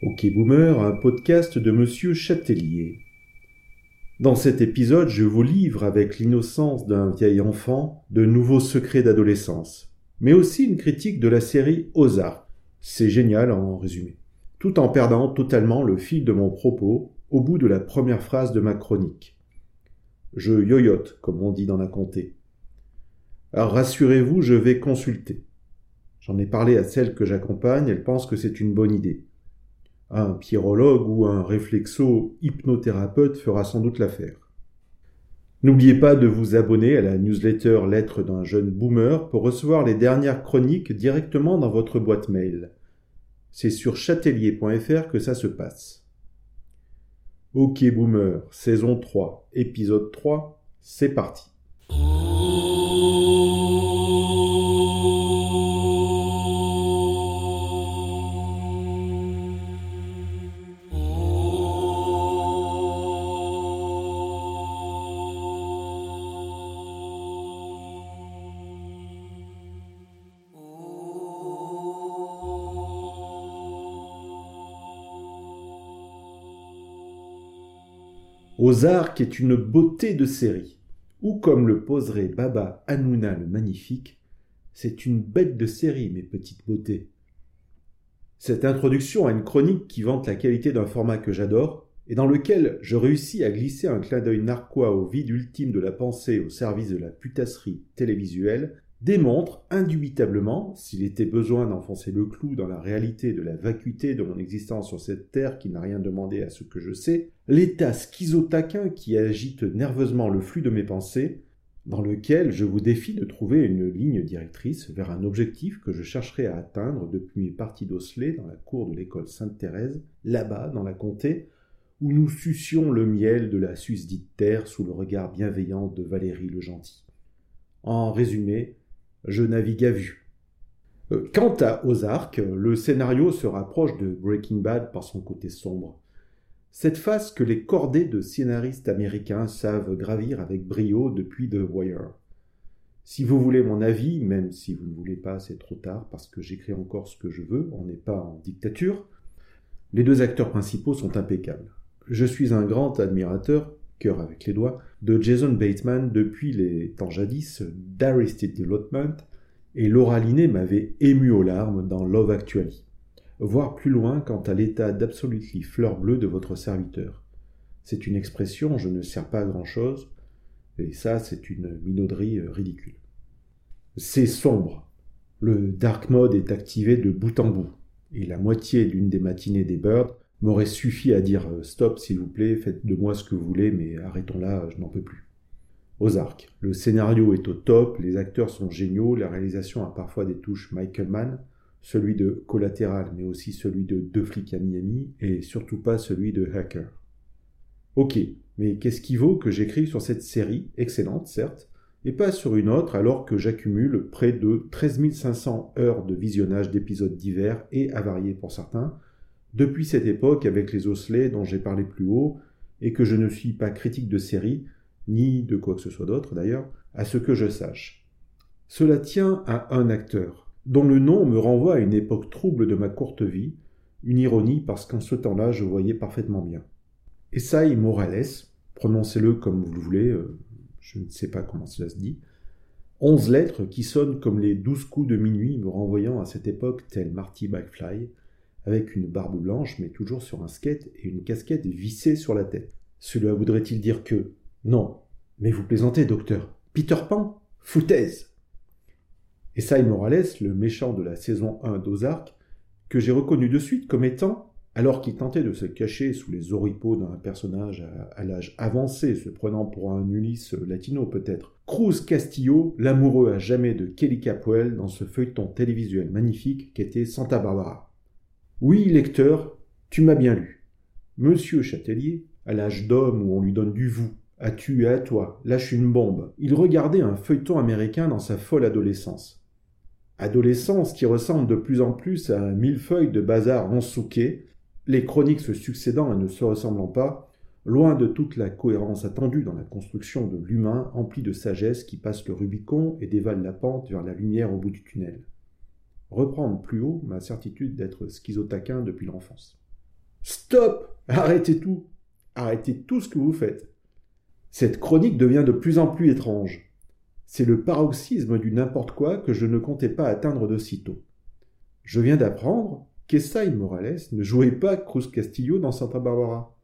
Ok Boomer, un podcast de Monsieur Châtelier. Dans cet épisode, je vous livre avec l'innocence d'un vieil enfant de nouveaux secrets d'adolescence, mais aussi une critique de la série Ozark. C'est génial en résumé. Tout en perdant totalement le fil de mon propos au bout de la première phrase de ma chronique. Je yoyote, comme on dit dans la comté. Rassurez-vous, je vais consulter. J'en ai parlé à celle que j'accompagne, elle pense que c'est une bonne idée. Un pyrologue ou un réflexo-hypnothérapeute fera sans doute l'affaire. N'oubliez pas de vous abonner à la newsletter Lettre d'un jeune boomer pour recevoir les dernières chroniques directement dans votre boîte mail. C'est sur chatelier.fr que ça se passe. Ok Boomer, saison 3, épisode 3, c'est parti. Ozark est une beauté de série, ou comme le poserait Baba Hanouna le magnifique, c'est une bête de série, mes petites beautés. Cette introduction à une chronique qui vante la qualité d'un format que j'adore, et dans lequel je réussis à glisser un clin d'œil narquois au vide ultime de la pensée au service de la putasserie télévisuelle, démontre indubitablement, s'il était besoin d'enfoncer le clou dans la réalité de la vacuité de mon existence sur cette terre qui n'a rien demandé à ce que je sais, l'état schizotaquin qui agite nerveusement le flux de mes pensées, dans lequel je vous défie de trouver une ligne directrice vers un objectif que je chercherai à atteindre depuis mes parties d'Osselet dans la cour de l'école Sainte-Thérèse, là-bas, dans la comté, où nous sucions le miel de la susdite terre sous le regard bienveillant de Valérie le Gentil. En résumé, je navigue à vue. Euh, quant à Ozark, le scénario se rapproche de Breaking Bad par son côté sombre. Cette face que les cordées de scénaristes américains savent gravir avec brio depuis The Wire. Si vous voulez mon avis, même si vous ne voulez pas, c'est trop tard parce que j'écris encore ce que je veux, on n'est pas en dictature, les deux acteurs principaux sont impeccables. Je suis un grand admirateur, cœur avec les doigts, de Jason Bateman depuis les temps jadis d'Arrested Development, et Laura Linney m'avait ému aux larmes dans Love Actually, voire plus loin quant à l'état d'absolutely fleur bleue de votre serviteur. C'est une expression, je ne sers pas à grand-chose, et ça, c'est une minauderie euh, ridicule. C'est sombre. Le dark mode est activé de bout en bout, et la moitié d'une des matinées des Birds m'aurait suffi à dire euh, stop s'il vous plaît, faites de moi ce que vous voulez, mais arrêtons là, je n'en peux plus. Ozark. Le scénario est au top, les acteurs sont géniaux, la réalisation a parfois des touches Michael Mann, celui de Collatéral, mais aussi celui de Deux flics à Miami, et surtout pas celui de Hacker. Ok, mais qu'est-ce qui vaut que j'écrive sur cette série, excellente certes, et pas sur une autre alors que j'accumule près de 13 500 heures de visionnage d'épisodes divers et avariés pour certains, depuis cette époque avec les osselets dont j'ai parlé plus haut, et que je ne suis pas critique de série, ni de quoi que ce soit d'autre d'ailleurs, à ce que je sache. Cela tient à un acteur, dont le nom me renvoie à une époque trouble de ma courte vie, une ironie parce qu'en ce temps-là je voyais parfaitement bien. Essai Morales, prononcez-le comme vous le voulez, euh, je ne sais pas comment cela se dit, onze lettres qui sonnent comme les douze coups de minuit me renvoyant à cette époque tel Marty McFly, avec une barbe blanche mais toujours sur un skate et une casquette vissée sur la tête. Cela voudrait-il dire que Non, mais vous plaisantez, docteur. Peter Pan Foutaise Et Morales, le méchant de la saison 1 d'Ozark, que j'ai reconnu de suite comme étant, alors qu'il tentait de se cacher sous les oripeaux d'un personnage à, l'âge avancé, se prenant pour un Ulysse latino peut-être, Cruz Castillo, l'amoureux à jamais de Kelly Capwell dans ce feuilleton télévisuel magnifique qu'était Santa Barbara. Oui, lecteur, tu m'as bien lu. Monsieur Châtelier, à l'âge d'homme où on lui donne du vous, à tu et à toi, lâche une bombe, il regardait un feuilleton américain dans sa folle adolescence. Adolescence qui ressemble de plus en plus à un millefeuille de bazar ensouqué, les chroniques se succédant et ne se ressemblant pas, loin de toute la cohérence attendue dans la construction de l'humain empli de sagesse qui passe le Rubicon et dévale la pente vers la lumière au bout du tunnel reprendre plus haut ma certitude d'être schizotaquin depuis l'enfance. Stop Arrêtez tout Arrêtez tout ce que vous faites. Cette chronique devient de plus en plus étrange. C'est le paroxysme du n'importe quoi que je ne comptais pas atteindre de sitôt. Je viens d'apprendre qu'Essaï Morales ne jouait pas Cruz Castillo dans Santa Barbara.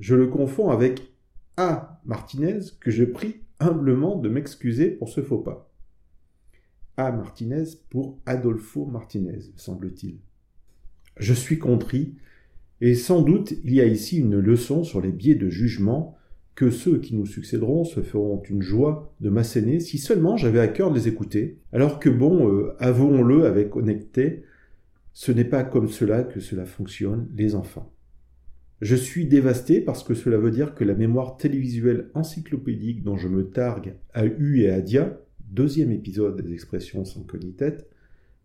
Je le confonds avec A. Martinez que je prie humblement de m'excuser pour ce faux pas. Martinez pour Adolfo Martinez, semble-t-il. Je suis contrit, et sans doute il y a ici une leçon sur les biais de jugement que ceux qui nous succéderont se feront une joie de m'asséner si seulement j'avais à cœur de les écouter, alors que bon, euh, avouons-le avec honnêteté, ce n'est pas comme cela que cela fonctionne, les enfants. Je suis dévasté parce que cela veut dire que la mémoire télévisuelle encyclopédique dont je me targue à U et à Dia, deuxième épisode des expressions sans tête,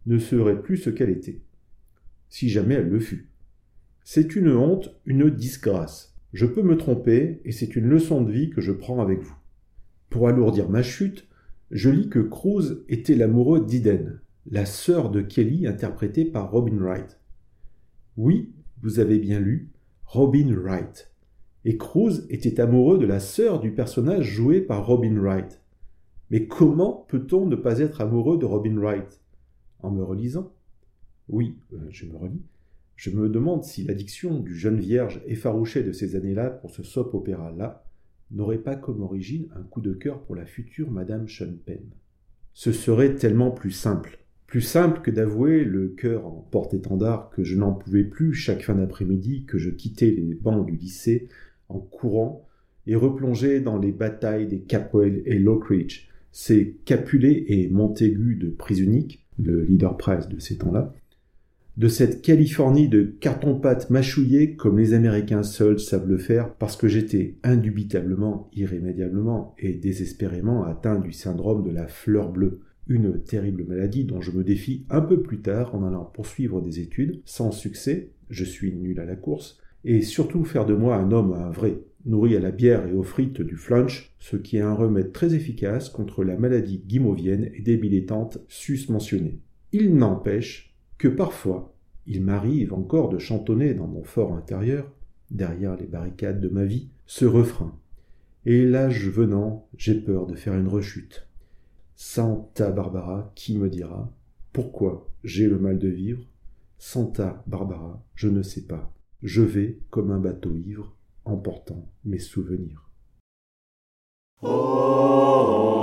ne serait plus ce qu'elle était. Si jamais elle le fut. C'est une honte, une disgrâce. Je peux me tromper, et c'est une leçon de vie que je prends avec vous. Pour alourdir ma chute, je lis que Cruz était l'amoureux d'Iden, la sœur de Kelly interprétée par Robin Wright. Oui, vous avez bien lu, Robin Wright. Et Cruz était amoureux de la sœur du personnage joué par Robin Wright. Mais comment peut-on ne pas être amoureux de Robin Wright? En me relisant? Oui, euh, je me relis. Je me demande si l'addiction du jeune vierge effarouché de ces années-là pour ce soap opéra-là n'aurait pas comme origine un coup de cœur pour la future Madame Penn. Ce serait tellement plus simple. Plus simple que d'avouer le cœur en porte-étendard que je n'en pouvais plus chaque fin d'après-midi que je quittais les bancs du lycée en courant et replongeais dans les batailles des Capwell et Lockridge, ces Capulet et Montaigu de prise unique, le leader presse de ces temps-là, de cette Californie de carton-pâte mâchouillé comme les Américains seuls savent le faire parce que j'étais indubitablement, irrémédiablement et désespérément atteint du syndrome de la fleur bleue, une terrible maladie dont je me défie un peu plus tard en allant poursuivre des études, sans succès, je suis nul à la course, et surtout faire de moi un homme un vrai, nourri à la bière et aux frites du flunch, ce qui est un remède très efficace contre la maladie guimauvienne et débilitante sus-mentionnée. Il n'empêche que parfois il m'arrive encore de chantonner dans mon fort intérieur, derrière les barricades de ma vie, ce refrain. Et l'âge venant, j'ai peur de faire une rechute. Santa Barbara, qui me dira pourquoi j'ai le mal de vivre? Santa Barbara, je ne sais pas. Je vais comme un bateau ivre, emportant mes souvenirs. Oh, oh, oh.